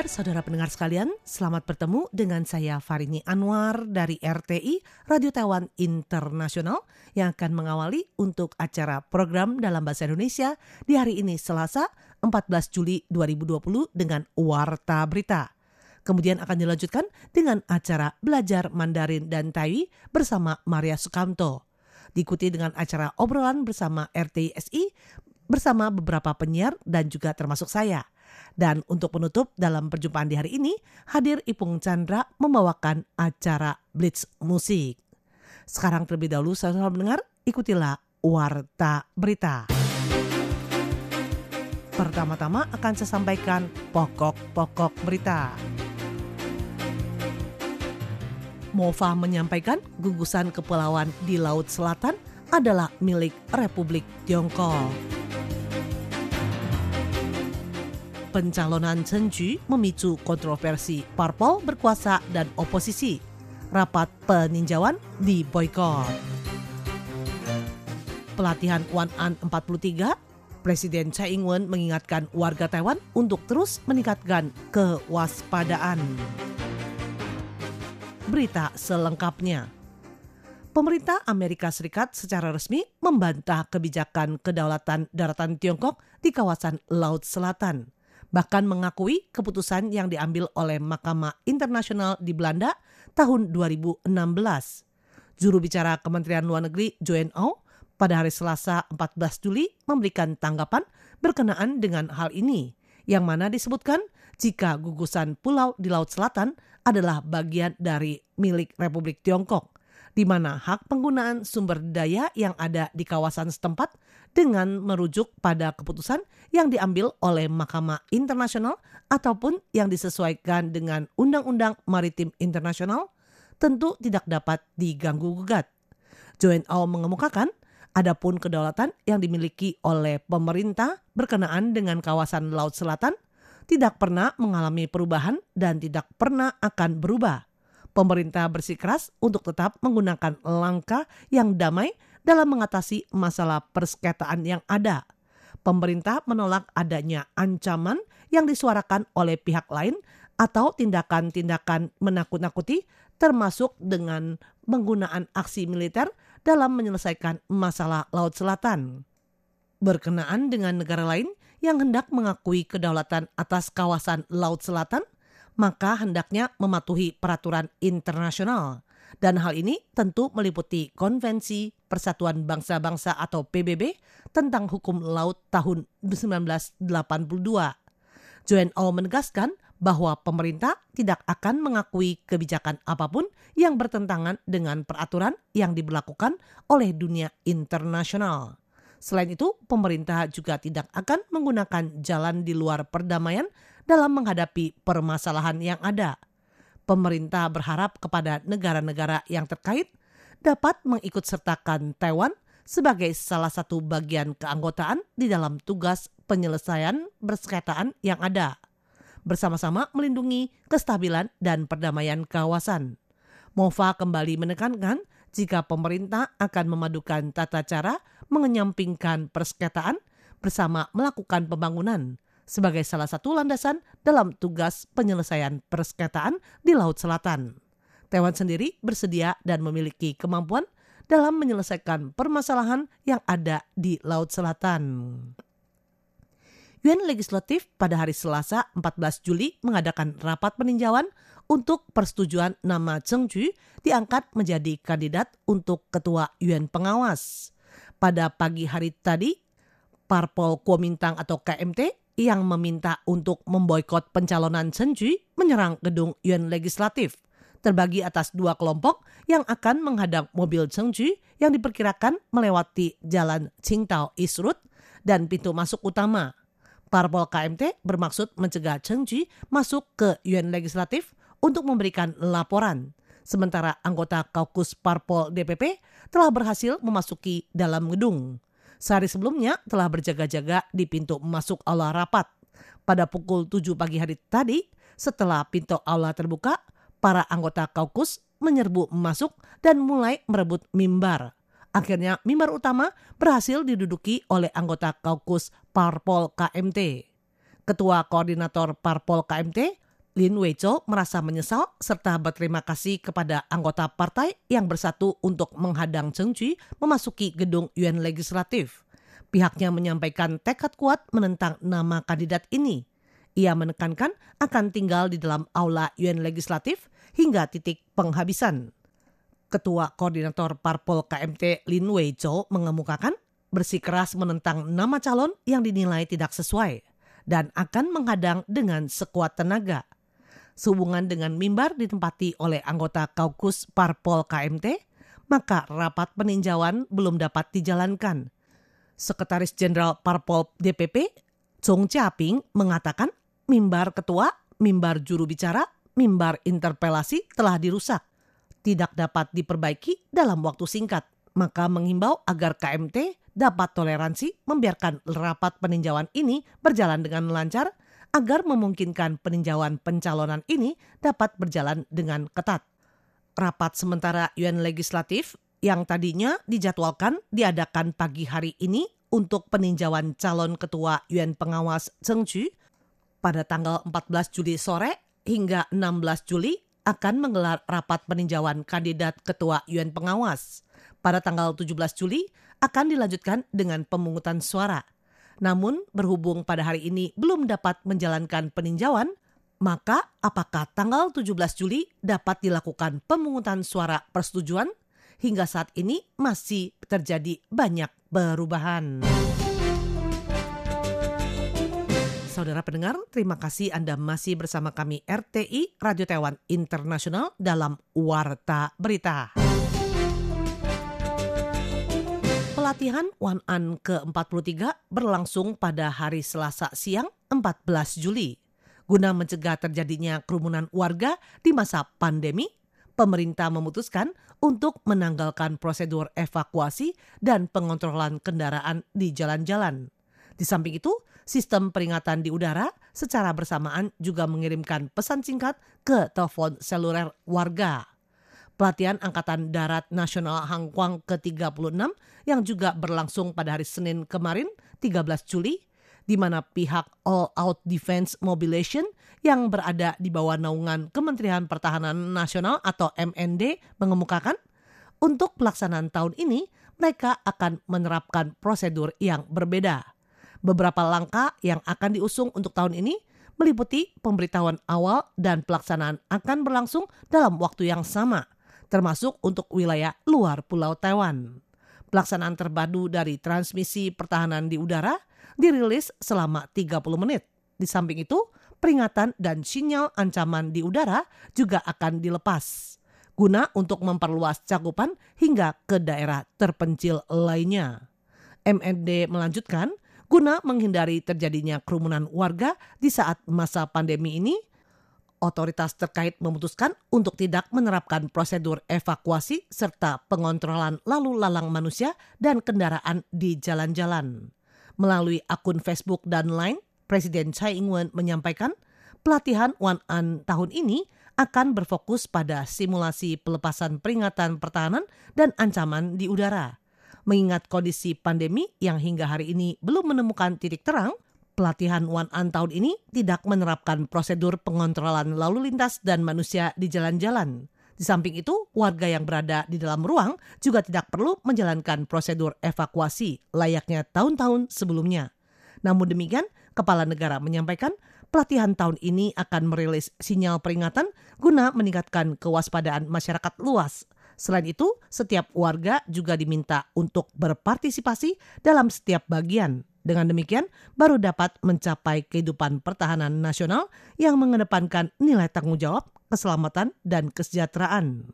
Kabar saudara pendengar sekalian? Selamat bertemu dengan saya Farini Anwar dari RTI Radio Taiwan Internasional yang akan mengawali untuk acara program dalam bahasa Indonesia di hari ini Selasa 14 Juli 2020 dengan Warta Berita. Kemudian akan dilanjutkan dengan acara Belajar Mandarin dan Tai bersama Maria Sukamto. Diikuti dengan acara obrolan bersama RTSI bersama beberapa penyiar dan juga termasuk saya. Dan untuk penutup dalam perjumpaan di hari ini, hadir Ipung Chandra membawakan acara Blitz Musik. Sekarang terlebih dahulu saya mendengar, ikutilah Warta Berita. Pertama-tama akan saya sampaikan pokok-pokok berita. Mova menyampaikan gugusan kepulauan di Laut Selatan adalah milik Republik Tiongkok. Pencalonan Chen Ju memicu kontroversi parpol berkuasa dan oposisi. Rapat peninjauan di boykot. Pelatihan Wan An 43, Presiden Tsai Ing-wen mengingatkan warga Taiwan untuk terus meningkatkan kewaspadaan. Berita selengkapnya. Pemerintah Amerika Serikat secara resmi membantah kebijakan kedaulatan daratan Tiongkok di kawasan Laut Selatan bahkan mengakui keputusan yang diambil oleh Mahkamah Internasional di Belanda tahun 2016. Juru bicara Kementerian Luar Negeri Joen Au pada hari Selasa 14 Juli memberikan tanggapan berkenaan dengan hal ini, yang mana disebutkan jika gugusan pulau di Laut Selatan adalah bagian dari milik Republik Tiongkok, di mana hak penggunaan sumber daya yang ada di kawasan setempat dengan merujuk pada keputusan yang diambil oleh Mahkamah Internasional ataupun yang disesuaikan dengan Undang-Undang Maritim Internasional tentu tidak dapat diganggu gugat. Joen Au mengemukakan, adapun kedaulatan yang dimiliki oleh pemerintah berkenaan dengan kawasan Laut Selatan tidak pernah mengalami perubahan dan tidak pernah akan berubah. Pemerintah bersikeras untuk tetap menggunakan langkah yang damai dalam mengatasi masalah persengketaan yang ada. Pemerintah menolak adanya ancaman yang disuarakan oleh pihak lain atau tindakan-tindakan menakut-nakuti termasuk dengan penggunaan aksi militer dalam menyelesaikan masalah Laut Selatan. Berkenaan dengan negara lain yang hendak mengakui kedaulatan atas kawasan Laut Selatan, maka hendaknya mematuhi peraturan internasional. Dan hal ini tentu meliputi Konvensi Persatuan Bangsa-Bangsa atau PBB tentang hukum laut tahun 1982. Joen Au menegaskan bahwa pemerintah tidak akan mengakui kebijakan apa pun yang bertentangan dengan peraturan yang diberlakukan oleh dunia internasional. Selain itu, pemerintah juga tidak akan menggunakan jalan di luar perdamaian dalam menghadapi permasalahan yang ada pemerintah berharap kepada negara-negara yang terkait dapat mengikutsertakan Taiwan sebagai salah satu bagian keanggotaan di dalam tugas penyelesaian bersengketaan yang ada, bersama-sama melindungi kestabilan dan perdamaian kawasan. Mova kembali menekankan jika pemerintah akan memadukan tata cara mengenyampingkan persengketaan bersama melakukan pembangunan, sebagai salah satu landasan dalam tugas penyelesaian persengketaan di Laut Selatan. Taiwan sendiri bersedia dan memiliki kemampuan dalam menyelesaikan permasalahan yang ada di Laut Selatan. Yuan Legislatif pada hari Selasa 14 Juli mengadakan rapat peninjauan untuk persetujuan nama Cheng Ju diangkat menjadi kandidat untuk ketua Yuan pengawas. Pada pagi hari tadi, Parpol Kuomintang atau KMT yang meminta untuk memboikot pencalonan Chen Ju menyerang gedung Yuan Legislatif. Terbagi atas dua kelompok yang akan menghadang mobil Chen Ju yang diperkirakan melewati jalan Qingdao East Road dan pintu masuk utama. Parpol KMT bermaksud mencegah Chen Ju masuk ke Yuan Legislatif untuk memberikan laporan. Sementara anggota kaukus Parpol DPP telah berhasil memasuki dalam gedung. Sehari sebelumnya telah berjaga-jaga di pintu masuk aula rapat. Pada pukul 7 pagi hari tadi, setelah pintu aula terbuka, para anggota kaukus menyerbu masuk dan mulai merebut mimbar. Akhirnya mimbar utama berhasil diduduki oleh anggota kaukus Parpol KMT. Ketua Koordinator Parpol KMT, Lin Weicho merasa menyesal serta berterima kasih kepada anggota partai yang bersatu untuk menghadang Cheng Cui memasuki gedung UN Legislatif. Pihaknya menyampaikan tekad kuat menentang nama kandidat ini. Ia menekankan akan tinggal di dalam aula UN Legislatif hingga titik penghabisan. Ketua Koordinator Parpol KMT Lin Weicho mengemukakan bersikeras menentang nama calon yang dinilai tidak sesuai dan akan menghadang dengan sekuat tenaga. Sehubungan dengan mimbar ditempati oleh anggota kaukus Parpol KMT, maka rapat peninjauan belum dapat dijalankan. Sekretaris Jenderal Parpol DPP, Chong Chia-ping, mengatakan mimbar ketua, mimbar juru bicara, mimbar interpelasi telah dirusak. Tidak dapat diperbaiki dalam waktu singkat, maka menghimbau agar KMT dapat toleransi membiarkan rapat peninjauan ini berjalan dengan lancar agar memungkinkan peninjauan pencalonan ini dapat berjalan dengan ketat. Rapat sementara UN Legislatif yang tadinya dijadwalkan diadakan pagi hari ini untuk peninjauan calon ketua UN Pengawas Cheng Chu pada tanggal 14 Juli sore hingga 16 Juli akan menggelar rapat peninjauan kandidat ketua UN Pengawas. Pada tanggal 17 Juli akan dilanjutkan dengan pemungutan suara. Namun, berhubung pada hari ini belum dapat menjalankan peninjauan, maka apakah tanggal 17 Juli dapat dilakukan pemungutan suara persetujuan? Hingga saat ini masih terjadi banyak perubahan. Saudara pendengar, terima kasih Anda masih bersama kami RTI Radio Taiwan Internasional dalam Warta Berita. Pelatihan One An ke-43 berlangsung pada hari Selasa siang 14 Juli. Guna mencegah terjadinya kerumunan warga di masa pandemi, pemerintah memutuskan untuk menanggalkan prosedur evakuasi dan pengontrolan kendaraan di jalan-jalan. Di samping itu, sistem peringatan di udara secara bersamaan juga mengirimkan pesan singkat ke telepon seluler warga pelatihan Angkatan Darat Nasional Hangkwang ke-36 yang juga berlangsung pada hari Senin kemarin 13 Juli di mana pihak All Out Defense Mobilization yang berada di bawah naungan Kementerian Pertahanan Nasional atau MND mengemukakan untuk pelaksanaan tahun ini mereka akan menerapkan prosedur yang berbeda. Beberapa langkah yang akan diusung untuk tahun ini meliputi pemberitahuan awal dan pelaksanaan akan berlangsung dalam waktu yang sama – termasuk untuk wilayah luar Pulau Taiwan. Pelaksanaan terpadu dari transmisi pertahanan di udara dirilis selama 30 menit. Di samping itu, peringatan dan sinyal ancaman di udara juga akan dilepas guna untuk memperluas cakupan hingga ke daerah terpencil lainnya. MND melanjutkan, guna menghindari terjadinya kerumunan warga di saat masa pandemi ini, otoritas terkait memutuskan untuk tidak menerapkan prosedur evakuasi serta pengontrolan lalu lalang manusia dan kendaraan di jalan-jalan. Melalui akun Facebook dan Line, Presiden Tsai Ing-wen menyampaikan pelatihan One An tahun ini akan berfokus pada simulasi pelepasan peringatan pertahanan dan ancaman di udara. Mengingat kondisi pandemi yang hingga hari ini belum menemukan titik terang, pelatihan One An tahun ini tidak menerapkan prosedur pengontrolan lalu lintas dan manusia di jalan-jalan. Di samping itu, warga yang berada di dalam ruang juga tidak perlu menjalankan prosedur evakuasi layaknya tahun-tahun sebelumnya. Namun demikian, Kepala Negara menyampaikan pelatihan tahun ini akan merilis sinyal peringatan guna meningkatkan kewaspadaan masyarakat luas. Selain itu, setiap warga juga diminta untuk berpartisipasi dalam setiap bagian dengan demikian, baru dapat mencapai kehidupan pertahanan nasional yang mengedepankan nilai tanggung jawab, keselamatan, dan kesejahteraan.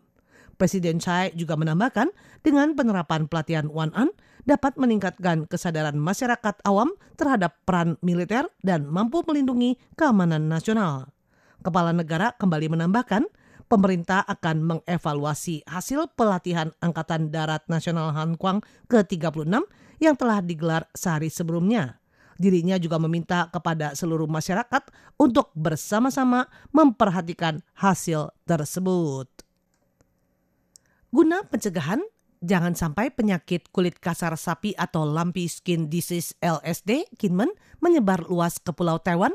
Presiden Chai juga menambahkan, dengan penerapan pelatihan One An dapat meningkatkan kesadaran masyarakat awam terhadap peran militer dan mampu melindungi keamanan nasional. Kepala negara kembali menambahkan, pemerintah akan mengevaluasi hasil pelatihan Angkatan Darat Nasional Hankwang ke-36 yang telah digelar sehari sebelumnya. Dirinya juga meminta kepada seluruh masyarakat untuk bersama-sama memperhatikan hasil tersebut. Guna pencegahan, jangan sampai penyakit kulit kasar sapi atau lumpy skin disease LSD Kinmen menyebar luas ke Pulau Taiwan.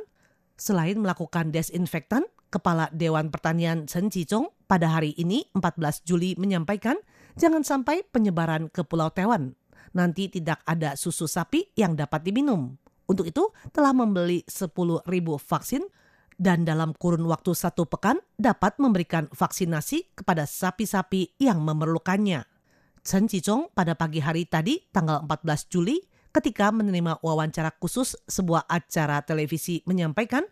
Selain melakukan desinfektan, Kepala Dewan Pertanian Chen Jizong pada hari ini 14 Juli menyampaikan jangan sampai penyebaran ke Pulau Taiwan. Nanti tidak ada susu sapi yang dapat diminum. Untuk itu telah membeli 10.000 vaksin dan dalam kurun waktu satu pekan dapat memberikan vaksinasi kepada sapi-sapi yang memerlukannya. Chen Jizong pada pagi hari tadi tanggal 14 Juli ketika menerima wawancara khusus sebuah acara televisi menyampaikan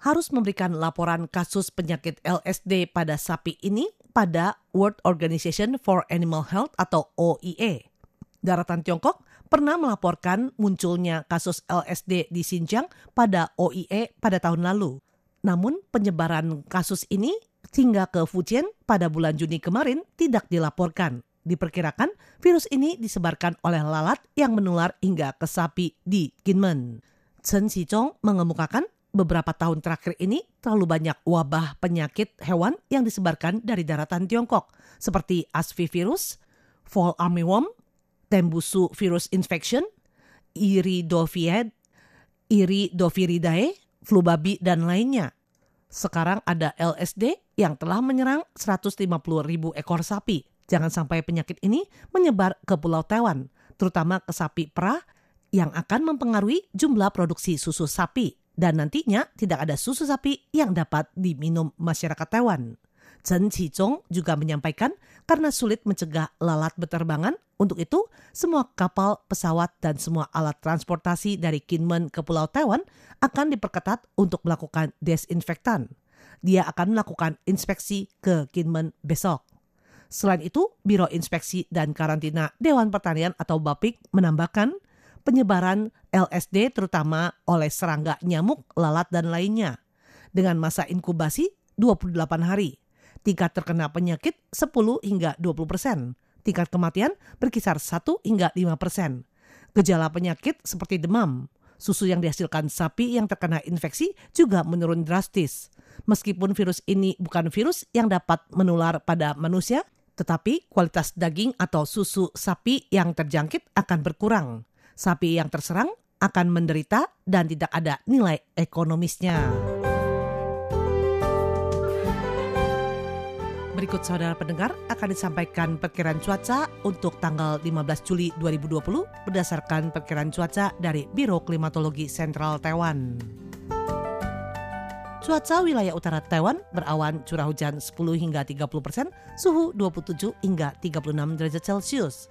harus memberikan laporan kasus penyakit LSD pada sapi ini pada World Organization for Animal Health atau OIE. Daratan Tiongkok pernah melaporkan munculnya kasus LSD di Xinjiang pada OIE pada tahun lalu. Namun penyebaran kasus ini hingga ke Fujian pada bulan Juni kemarin tidak dilaporkan. Diperkirakan virus ini disebarkan oleh lalat yang menular hingga ke sapi di Kinmen. Chen Xizhong mengemukakan beberapa tahun terakhir ini terlalu banyak wabah penyakit hewan yang disebarkan dari daratan Tiongkok, seperti ASV virus, fall armyworm, tembusu virus infection, iridophid, iridoviridae, flu babi, dan lainnya. Sekarang ada LSD yang telah menyerang 150 ribu ekor sapi. Jangan sampai penyakit ini menyebar ke Pulau Taiwan, terutama ke sapi perah yang akan mempengaruhi jumlah produksi susu sapi dan nantinya tidak ada susu sapi yang dapat diminum masyarakat Taiwan. Chen Qizhong juga menyampaikan karena sulit mencegah lalat beterbangan, untuk itu semua kapal, pesawat, dan semua alat transportasi dari Kinmen ke Pulau Taiwan akan diperketat untuk melakukan desinfektan. Dia akan melakukan inspeksi ke Kinmen besok. Selain itu, Biro Inspeksi dan Karantina Dewan Pertanian atau BAPIK menambahkan penyebaran LSD terutama oleh serangga nyamuk, lalat, dan lainnya. Dengan masa inkubasi 28 hari. Tingkat terkena penyakit 10 hingga 20 persen. Tingkat kematian berkisar 1 hingga 5 persen. Gejala penyakit seperti demam, susu yang dihasilkan sapi yang terkena infeksi juga menurun drastis. Meskipun virus ini bukan virus yang dapat menular pada manusia, tetapi kualitas daging atau susu sapi yang terjangkit akan berkurang sapi yang terserang akan menderita dan tidak ada nilai ekonomisnya. Berikut saudara pendengar akan disampaikan perkiraan cuaca untuk tanggal 15 Juli 2020 berdasarkan perkiraan cuaca dari Biro Klimatologi Sentral Taiwan. Cuaca wilayah utara Taiwan berawan curah hujan 10 hingga 30 persen, suhu 27 hingga 36 derajat Celcius.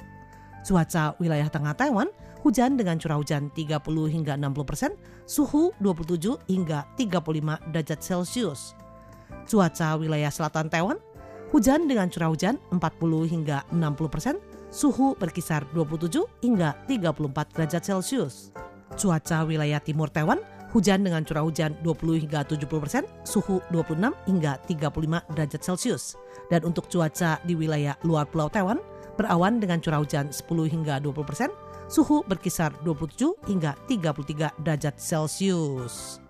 Cuaca wilayah tengah Taiwan hujan dengan curah hujan 30 hingga 60 persen, suhu 27 hingga 35 derajat Celcius. Cuaca wilayah selatan Taiwan, hujan dengan curah hujan 40 hingga 60 persen, suhu berkisar 27 hingga 34 derajat Celcius. Cuaca wilayah timur Taiwan, hujan dengan curah hujan 20 hingga 70 persen, suhu 26 hingga 35 derajat Celcius. Dan untuk cuaca di wilayah luar pulau Taiwan, berawan dengan curah hujan 10 hingga 20 persen, suhu berkisar 27 hingga 33 derajat Celcius.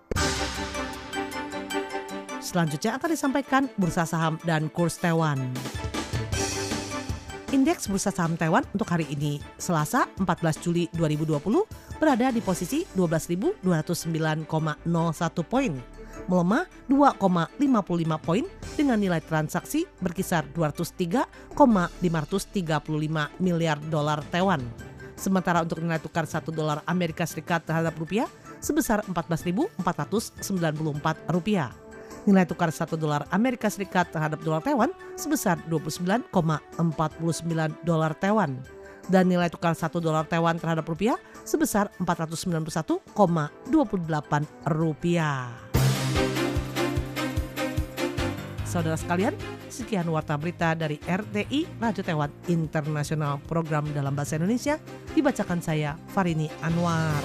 Selanjutnya akan disampaikan bursa saham dan kurs Taiwan. Indeks bursa saham Taiwan untuk hari ini, Selasa 14 Juli 2020, berada di posisi 12.209,01 poin, melemah 2,55 poin dengan nilai transaksi berkisar 203,535 miliar dolar Taiwan. Sementara untuk nilai tukar 1 dolar Amerika Serikat terhadap rupiah sebesar 14.494 rupiah. Nilai tukar 1 dolar Amerika Serikat terhadap dolar Taiwan sebesar 29,49 dolar Taiwan. Dan nilai tukar 1 dolar Taiwan terhadap rupiah sebesar 491,28 rupiah. Saudara sekalian, sekian warta berita dari RTI Radio Taiwan Internasional Program dalam Bahasa Indonesia dibacakan saya Farini Anwar.